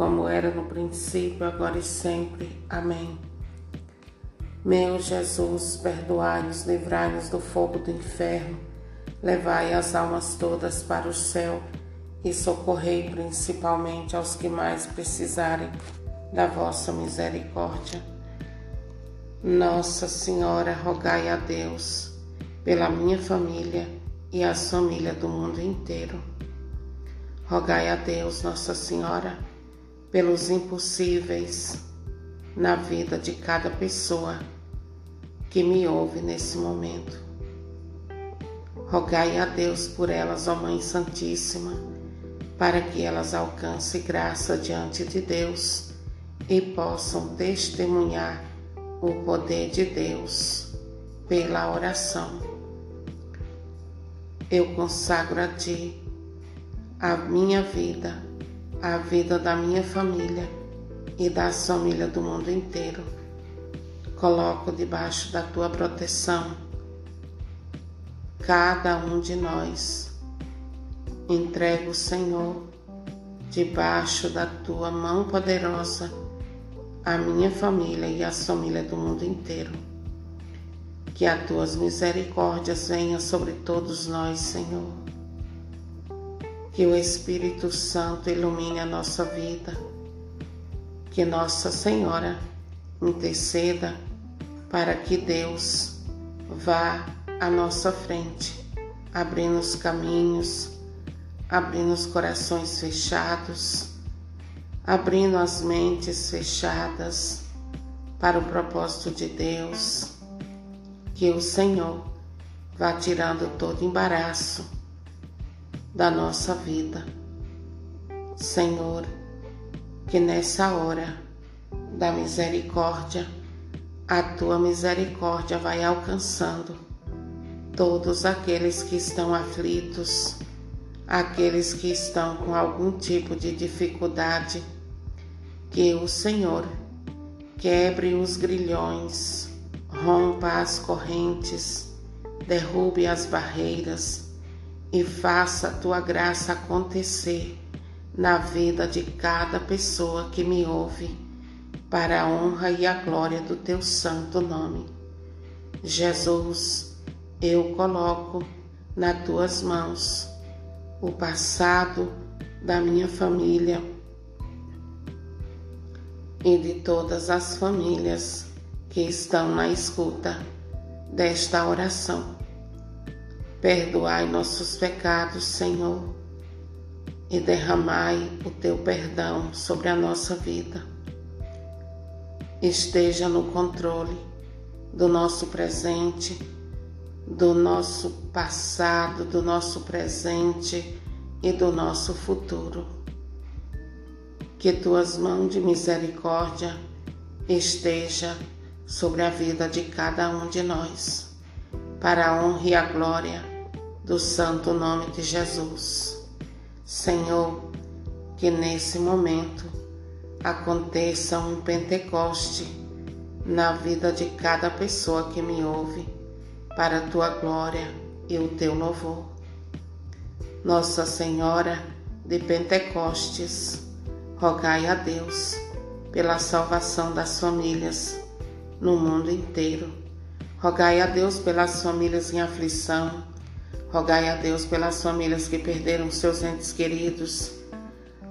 como era no princípio, agora e sempre. Amém. Meu Jesus, perdoai-nos, livrai-nos do fogo do inferno, levai as almas todas para o céu e socorrei principalmente aos que mais precisarem da vossa misericórdia. Nossa Senhora, rogai a Deus pela minha família e as famílias do mundo inteiro. Rogai a Deus, Nossa Senhora, pelos impossíveis na vida de cada pessoa que me ouve nesse momento. Rogai a Deus por elas, ó Mãe Santíssima, para que elas alcancem graça diante de Deus e possam testemunhar o poder de Deus pela oração. Eu consagro a Ti a minha vida a vida da minha família e das famílias do mundo inteiro. Coloco debaixo da tua proteção cada um de nós. Entrego, Senhor, debaixo da tua mão poderosa a minha família e as famílias do mundo inteiro. Que as tuas misericórdias venham sobre todos nós, Senhor que o Espírito Santo ilumine a nossa vida, que Nossa Senhora interceda para que Deus vá à nossa frente, abrindo os caminhos, abrindo os corações fechados, abrindo as mentes fechadas para o propósito de Deus, que o Senhor vá tirando todo embaraço da nossa vida. Senhor, que nessa hora da misericórdia, a tua misericórdia vai alcançando todos aqueles que estão aflitos, aqueles que estão com algum tipo de dificuldade, que o Senhor quebre os grilhões, rompa as correntes, derrube as barreiras e faça a tua graça acontecer na vida de cada pessoa que me ouve, para a honra e a glória do teu santo nome. Jesus, eu coloco nas tuas mãos o passado da minha família e de todas as famílias que estão na escuta desta oração Perdoai nossos pecados, Senhor, e derramai o teu perdão sobre a nossa vida. Esteja no controle do nosso presente, do nosso passado, do nosso presente e do nosso futuro. Que tuas mãos de misericórdia esteja sobre a vida de cada um de nós, para a honra e a glória do santo nome de Jesus. Senhor, que nesse momento aconteça um Pentecoste na vida de cada pessoa que me ouve, para a tua glória e o teu louvor. Nossa Senhora de Pentecostes, rogai a Deus pela salvação das famílias no mundo inteiro. Rogai a Deus pelas famílias em aflição. Rogai a Deus pelas famílias que perderam seus entes queridos.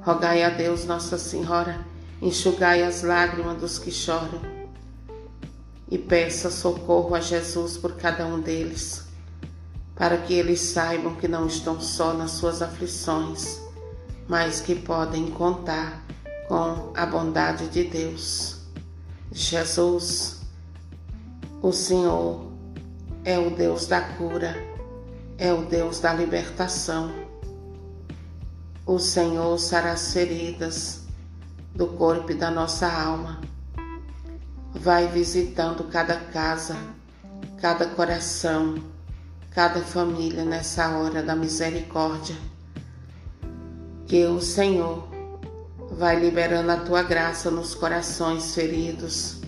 Rogai a Deus, Nossa Senhora, enxugai as lágrimas dos que choram. E peça socorro a Jesus por cada um deles para que eles saibam que não estão só nas suas aflições, mas que podem contar com a bondade de Deus. Jesus, o Senhor, é o Deus da cura, é o Deus da libertação. O Senhor sará as feridas do corpo e da nossa alma. Vai visitando cada casa, cada coração cada família nessa hora da misericórdia. Que o Senhor vai liberando a tua graça nos corações feridos.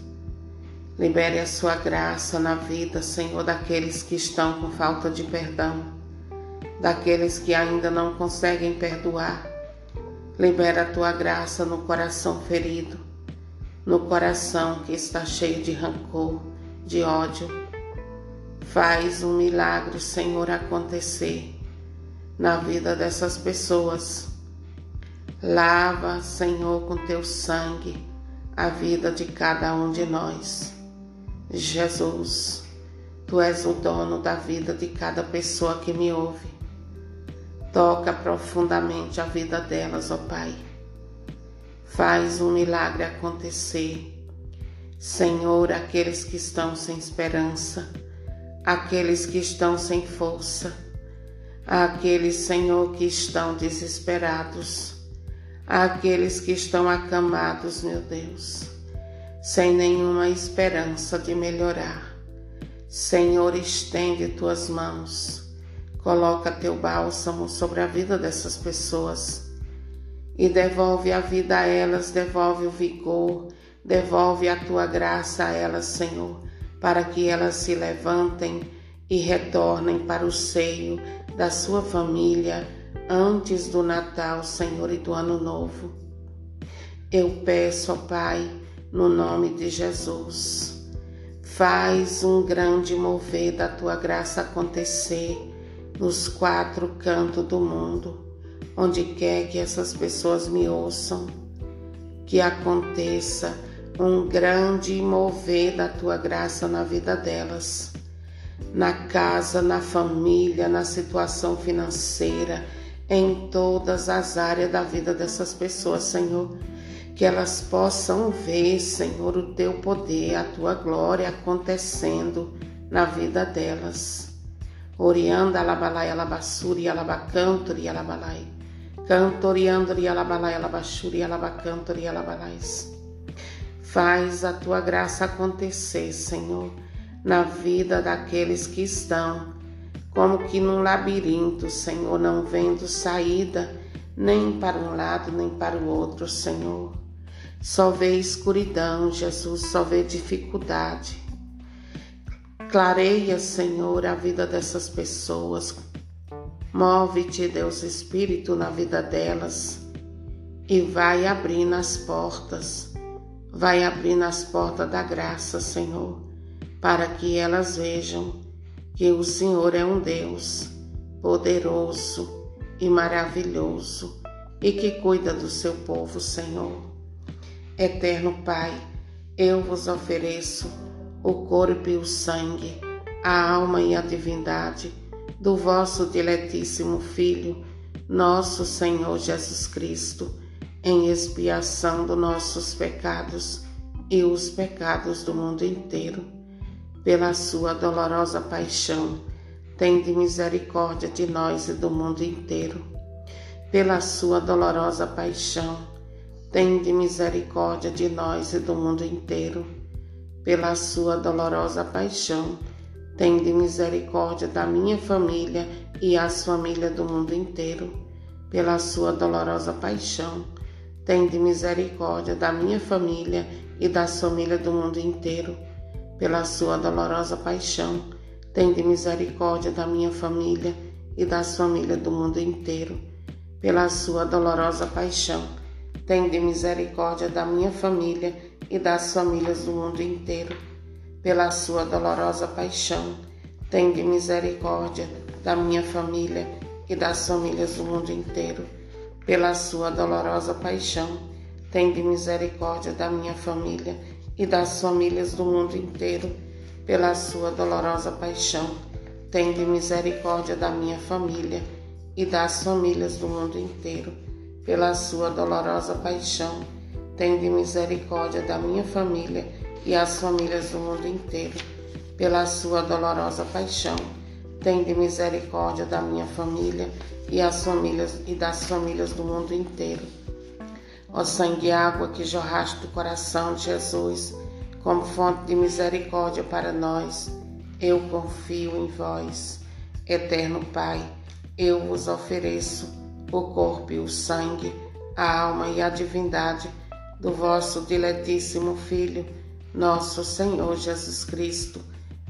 Libere a sua graça na vida, Senhor, daqueles que estão com falta de perdão, daqueles que ainda não conseguem perdoar. Libera a tua graça no coração ferido, no coração que está cheio de rancor, de ódio Faz um milagre, Senhor, acontecer na vida dessas pessoas. Lava, Senhor, com teu sangue a vida de cada um de nós. Jesus, tu és o dono da vida de cada pessoa que me ouve. Toca profundamente a vida delas, ó Pai. Faz um milagre acontecer. Senhor, aqueles que estão sem esperança, aqueles que estão sem força, aqueles, Senhor, que estão desesperados, aqueles que estão acamados, meu Deus, sem nenhuma esperança de melhorar. Senhor, estende tuas mãos, coloca teu bálsamo sobre a vida dessas pessoas e devolve a vida a elas, devolve o vigor, devolve a tua graça a elas, Senhor para que elas se levantem e retornem para o seio da sua família antes do Natal, Senhor, e do Ano Novo. Eu peço, ó Pai, no nome de Jesus, faz um grande mover da tua graça acontecer nos quatro cantos do mundo, onde quer que essas pessoas me ouçam, que aconteça um grande mover da tua graça na vida delas, na casa, na família, na situação financeira, em todas as áreas da vida dessas pessoas, Senhor. Que elas possam ver, Senhor, o teu poder, a tua glória acontecendo na vida delas. Orianda alabalai alabassuri alabacanturi alabalai. Cantoriandri alabalai alabashuri alabacanturi alabalais. Faz a tua graça acontecer, Senhor, na vida daqueles que estão, como que num labirinto, Senhor, não vendo saída nem para um lado nem para o outro, Senhor. Só vê escuridão, Jesus, só vê dificuldade. Clareia, Senhor, a vida dessas pessoas. Move-te, Deus Espírito, na vida delas e vai abrindo as portas Vai abrindo as portas da graça, Senhor, para que elas vejam que o Senhor é um Deus poderoso e maravilhoso e que cuida do seu povo, Senhor. Eterno Pai, eu vos ofereço o corpo e o sangue, a alma e a divindade do vosso diletíssimo Filho, nosso Senhor Jesus Cristo em expiação dos nossos pecados e os pecados do mundo inteiro. Pela sua dolorosa paixão, tende misericórdia de nós e do mundo inteiro. Pela sua dolorosa paixão, tende misericórdia de nós e do mundo inteiro. Pela sua dolorosa paixão, tende misericórdia da minha família e as famílias do mundo inteiro. Pela sua dolorosa paixão, tende misericórdia da minha família e das famílias do mundo inteiro. Pela sua dolorosa paixão, tende misericórdia da minha família e das famílias do mundo inteiro. Pela sua dolorosa paixão, tende misericórdia da minha família e das famílias do mundo inteiro. Pela sua dolorosa paixão, tende misericórdia da minha família e das famílias do mundo inteiro pela sua dolorosa paixão, tende misericórdia da minha família e das famílias do mundo inteiro. Pela sua dolorosa paixão, tende misericórdia da minha família e das famílias do mundo inteiro. Pela sua dolorosa paixão, tende misericórdia da minha família e as famílias do mundo inteiro. Pela sua dolorosa paixão, tende misericórdia da minha família e as famílias e das famílias do mundo inteiro. Ó sangue e água que jorraste do coração de Jesus, como fonte de misericórdia para nós, eu confio em vós. Eterno Pai, eu vos ofereço o corpo e o sangue, a alma e a divindade do vosso diletíssimo Filho, nosso Senhor Jesus Cristo,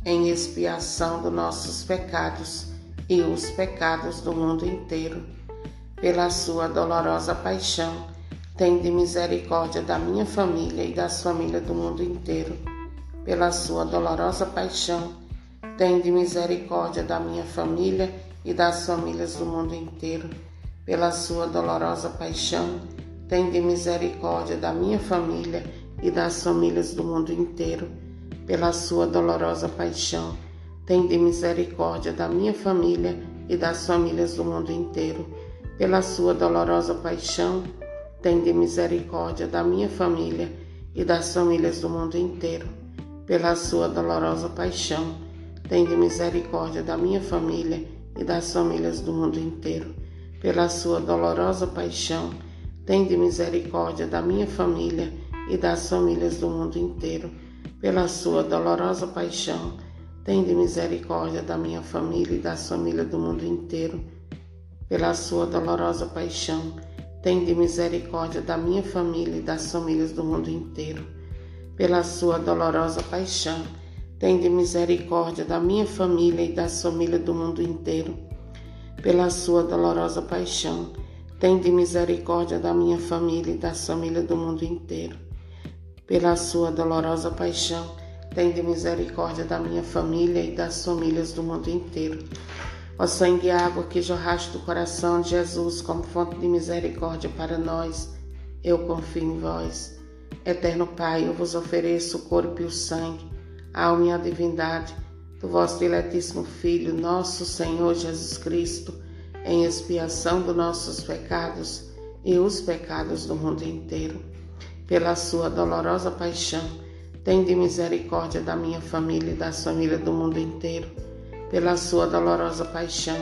em expiação dos nossos pecados e os pecados do mundo inteiro. Pela sua dolorosa paixão, tende misericórdia da minha família e das famílias do mundo inteiro. Pela sua dolorosa paixão, tende misericórdia da minha família e das famílias do mundo inteiro. Pela sua dolorosa paixão, tende misericórdia da minha família e das famílias do mundo inteiro. Pela sua dolorosa paixão, Tende misericórdia da minha família e das famílias do mundo inteiro. Pela sua dolorosa paixão, tende misericórdia da minha família e das famílias do mundo inteiro. Pela sua dolorosa paixão, tende misericórdia da minha família e das famílias do mundo inteiro. Pela sua dolorosa paixão, tende misericórdia da minha família e das famílias do mundo inteiro. Pela sua dolorosa paixão, Tende misericórdia da minha família e das famílias do mundo inteiro. Pela sua dolorosa paixão, tende misericórdia da minha família e das famílias do mundo inteiro. Pela sua dolorosa paixão, tende misericórdia da minha família e das famílias do mundo inteiro. Pela sua dolorosa paixão, tende misericórdia da minha família e das famílias do mundo inteiro. Pela sua dolorosa paixão, Tende misericórdia da minha família e das famílias do mundo inteiro. Ó sangue e água que jorraste do coração de Jesus como fonte de misericórdia para nós, eu confio em vós. Eterno Pai, eu vos ofereço o corpo e o sangue, a alma e a divindade do vosso diletíssimo Filho, nosso Senhor Jesus Cristo, em expiação dos nossos pecados e os pecados do mundo inteiro. Pela sua dolorosa paixão, Tende misericórdia da minha família e das famílias do mundo inteiro. Pela sua dolorosa paixão,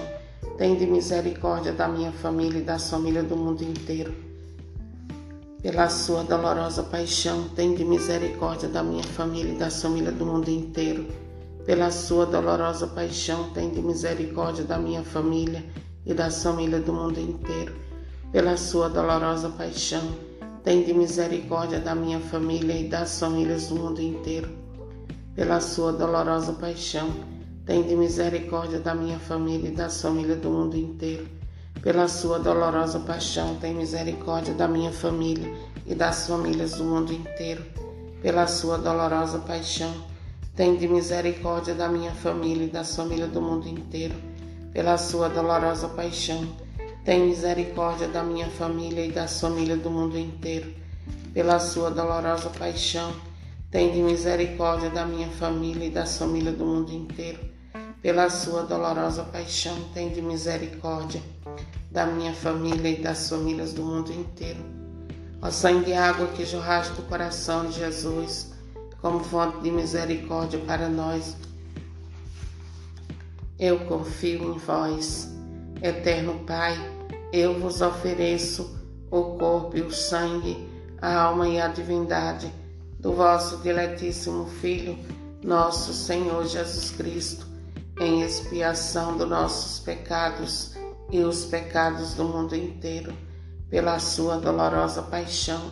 tende misericórdia da minha família e das famílias do mundo inteiro. Pela sua dolorosa paixão, tende misericórdia da minha família e das famílias do mundo inteiro. Pela sua dolorosa paixão, tende misericórdia da minha família e das famílias do mundo inteiro. Pela sua dolorosa paixão, Tende misericórdia da minha família e das famílias do mundo inteiro. Pela sua dolorosa paixão, tende misericórdia da minha família e das famílias do mundo inteiro. Pela sua dolorosa paixão, tem misericórdia da minha família e das famílias do mundo inteiro. Pela sua dolorosa paixão, tende misericórdia da minha família e das famílias do mundo inteiro. Pela sua dolorosa paixão, tem misericórdia da minha família e das famílias do mundo inteiro. Pela sua dolorosa paixão, tem misericórdia da minha família e das famílias do mundo inteiro. Pela sua dolorosa paixão, tem misericórdia da minha família e das famílias do mundo inteiro. Ó sangue e água que jorraste do coração de Jesus, como fonte de misericórdia para nós, eu confio em vós, eterno Pai eu vos ofereço o corpo e o sangue, a alma e a divindade do vosso diletíssimo Filho, nosso Senhor Jesus Cristo, em expiação dos nossos pecados e os pecados do mundo inteiro. pela sua dolorosa paixão,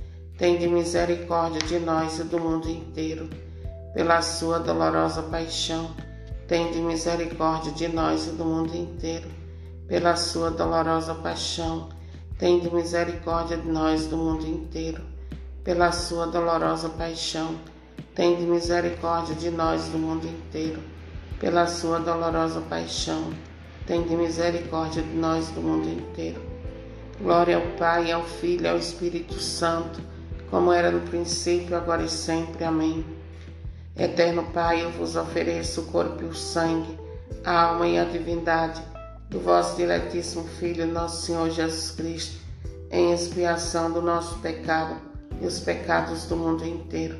tende misericórdia de nós e do mundo inteiro. Pela sua dolorosa paixão, tende misericórdia de nós e do mundo inteiro. Pela sua dolorosa paixão, tende misericórdia de nós e do mundo inteiro. Pela sua dolorosa paixão, tende misericórdia de nós e do mundo inteiro. Pela sua dolorosa paixão, tende misericórdia de nós e do mundo inteiro Glória ao Pai, ao Filho e ao Espírito Santo, como era no princípio, agora e sempre. Amém. Eterno Pai, eu vos ofereço o corpo e o sangue, a alma e a divindade do vosso diletíssimo Filho, nosso Senhor Jesus Cristo, em expiação do nosso pecado e os pecados do mundo inteiro,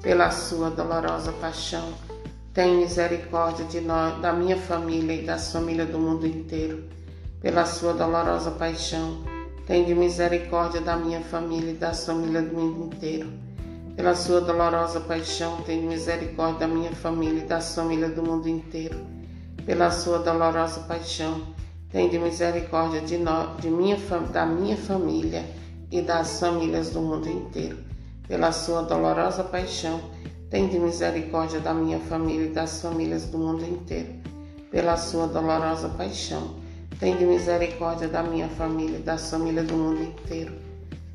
pela sua dolorosa paixão. Tem misericórdia de nós, da minha família e das famílias do mundo inteiro, pela sua dolorosa paixão Tende misericórdia da minha família e das famílias do mundo inteiro. Pela sua dolorosa paixão, tende misericórdia da minha família e das famílias do mundo inteiro. Pela sua dolorosa paixão, tende misericórdia de, nós, de minha, da minha família e das famílias do mundo inteiro. Pela sua dolorosa paixão, tende misericórdia da minha família e das famílias do mundo inteiro. Pela sua dolorosa paixão, Tende misericórdia da minha família das famílias do mundo inteiro.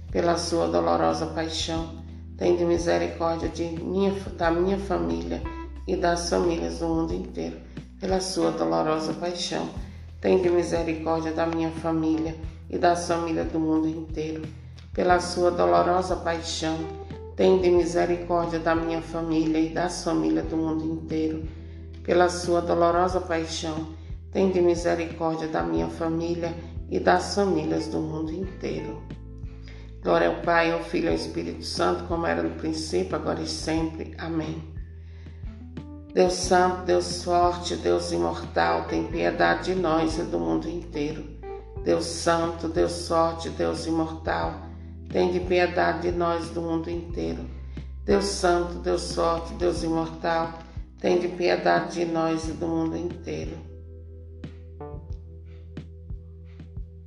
Pela sua dolorosa paixão, tende misericórdia de minha, da minha família e das famílias do mundo inteiro. Pela sua dolorosa paixão, tende misericórdia da minha família e das famílias do mundo inteiro. Pela sua dolorosa paixão, tende misericórdia da minha família e das famílias do mundo inteiro. Pela sua dolorosa paixão, Tende misericórdia da minha família e das famílias do mundo inteiro. Glória ao Pai, ao Filho e ao Espírito Santo, como era no princípio, agora e sempre. Amém. Deus Santo, Deus forte, Deus imortal, tem piedade de nós e do mundo inteiro. Deus Santo, Deus forte, Deus imortal, tem de piedade de nós do mundo inteiro. Deus Santo, Deus forte, Deus imortal, tem de piedade de nós e do mundo inteiro.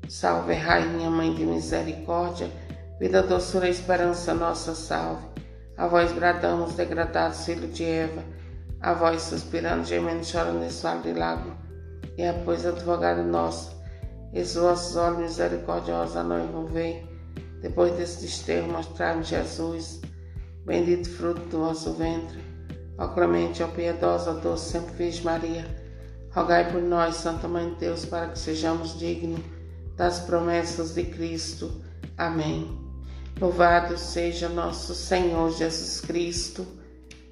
Salve, Rainha, Mãe de Misericórdia, vida, doçura e esperança, nossa salve. A vós bradamos, degradados, filho de Eva, a vós suspirando, gemendo, chorando nesse vale de lago. E após advogado nosso, esses vossos olhos misericordiosos a nós. Depois desse desterro, mostrar-me Jesus, bendito fruto do vosso ventre. Ó clemente, ó piedosa, doce, sempre Virgem Maria, rogai por nós, Santa Mãe de Deus, para que sejamos dignos das promessas de Cristo. Amém. Louvado seja nosso Senhor Jesus Cristo,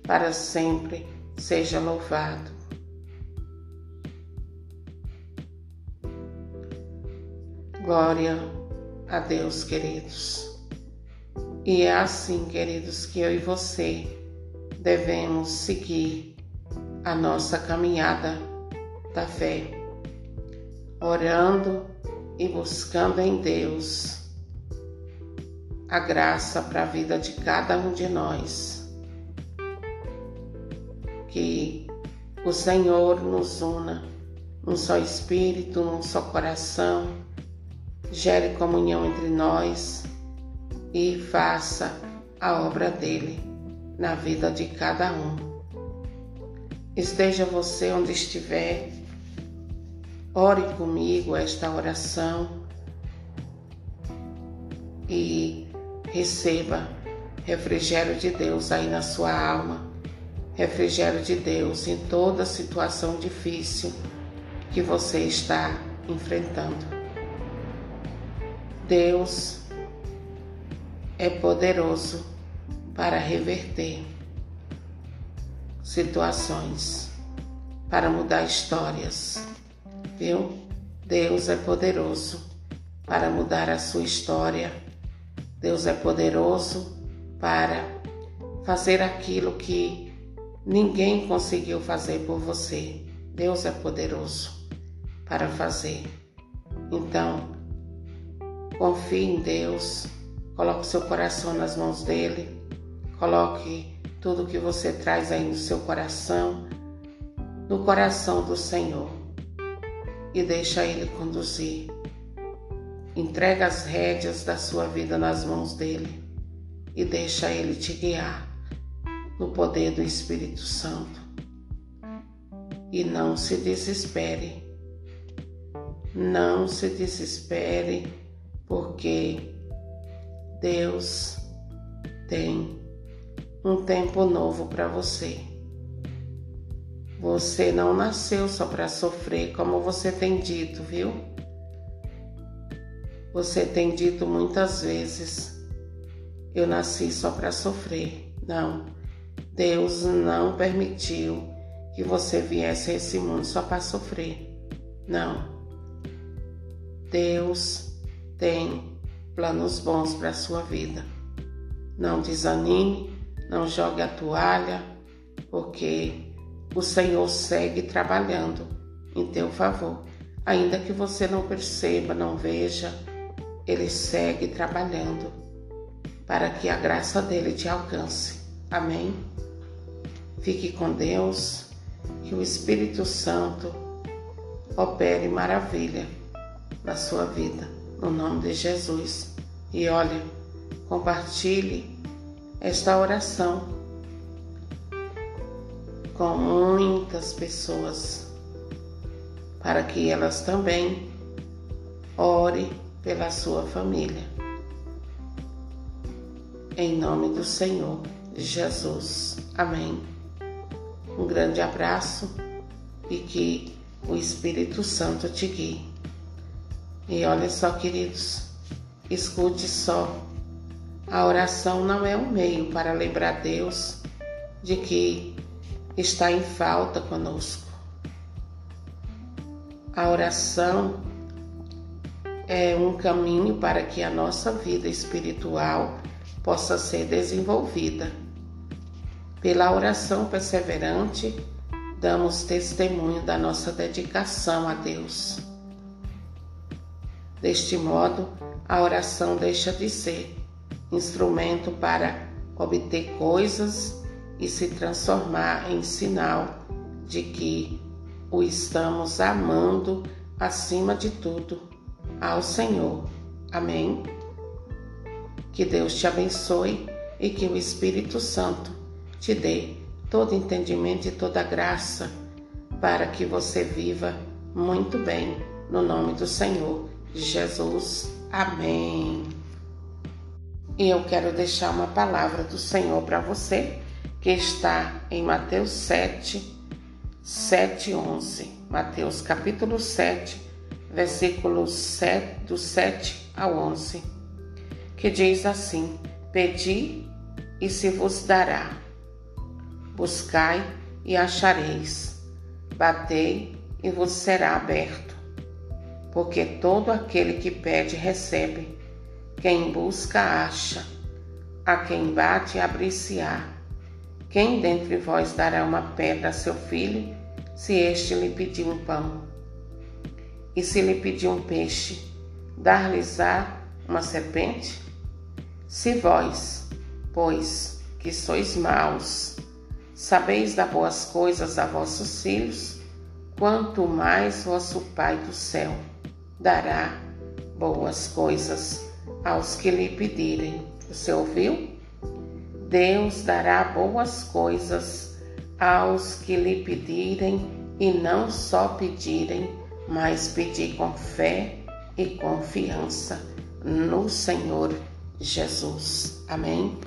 para sempre seja louvado. Glória a Deus, queridos. E é assim, queridos, que eu e você devemos seguir a nossa caminhada da fé, orando e buscando em Deus a graça para a vida de cada um de nós. Que o Senhor nos una num só espírito, num só coração, gere comunhão entre nós e faça a obra dele na vida de cada um. Esteja você onde estiver, Ore comigo esta oração e receba refrigério de Deus aí na sua alma, refrigério de Deus em toda situação difícil que você está enfrentando. Deus é poderoso para reverter situações, para mudar histórias viu? Deus é poderoso para mudar a sua história. Deus é poderoso para fazer aquilo que ninguém conseguiu fazer por você. Deus é poderoso para fazer. Então, confie em Deus, coloque seu coração nas mãos dele, coloque tudo que você traz aí no seu coração, no coração do Senhor e deixa ele conduzir. Entrega as rédeas da sua vida nas mãos dele e deixa ele te guiar no poder do Espírito Santo. E não se desespere. Não se desespere, porque Deus tem um tempo novo para você. Você não nasceu só para sofrer, como você tem dito, viu? Você tem dito muitas vezes: eu nasci só para sofrer. Não, Deus não permitiu que você viesse a esse mundo só para sofrer. Não. Deus tem planos bons para a sua vida. Não desanime, não jogue a toalha, porque o Senhor segue trabalhando em teu favor. Ainda que você não perceba, não veja, Ele segue trabalhando para que a graça dele te alcance. Amém? Fique com Deus, que o Espírito Santo opere maravilha na sua vida, no nome de Jesus. E olha, compartilhe esta oração com muitas pessoas, para que elas também ore pela sua família. Em nome do Senhor Jesus. Amém. Um grande abraço e que o Espírito Santo te guie. E olha só, queridos, escute só a oração não é um meio para lembrar Deus de que está em falta conosco. A oração é um caminho para que a nossa vida espiritual possa ser desenvolvida. Pela oração perseverante, damos testemunho da nossa dedicação a Deus. Deste modo, a oração deixa de ser instrumento para obter coisas e se transformar em sinal de que o estamos amando acima de tudo ao Senhor. Amém? Que Deus te abençoe e que o Espírito Santo te dê todo entendimento e toda graça para que você viva muito bem no nome do Senhor Jesus. Amém. E eu quero deixar uma palavra do Senhor para você, que está em Mateus 7, 7 e 11. Mateus capítulo 7, versículos 7, do 7 ao 11, que diz assim: Pedi e se vos dará, buscai e achareis, batei e vos será aberto. Porque todo aquele que pede recebe quem busca, acha. A quem bate, abrir-se-á. Quem dentre vós dará uma pedra a seu filho, se este lhe pedir um pão? E se lhe pedir um peixe, dar-lhes-á uma serpente? Se vós, pois, que sois maus, sabeis dar boas coisas a vossos filhos, quanto mais vosso Pai do céu dará boas coisas aos que lhe pedirem. Você ouviu? Deus dará boas coisas aos que lhe pedirem e não só pedirem, mas pedir com fé e confiança no Senhor Jesus. Amém?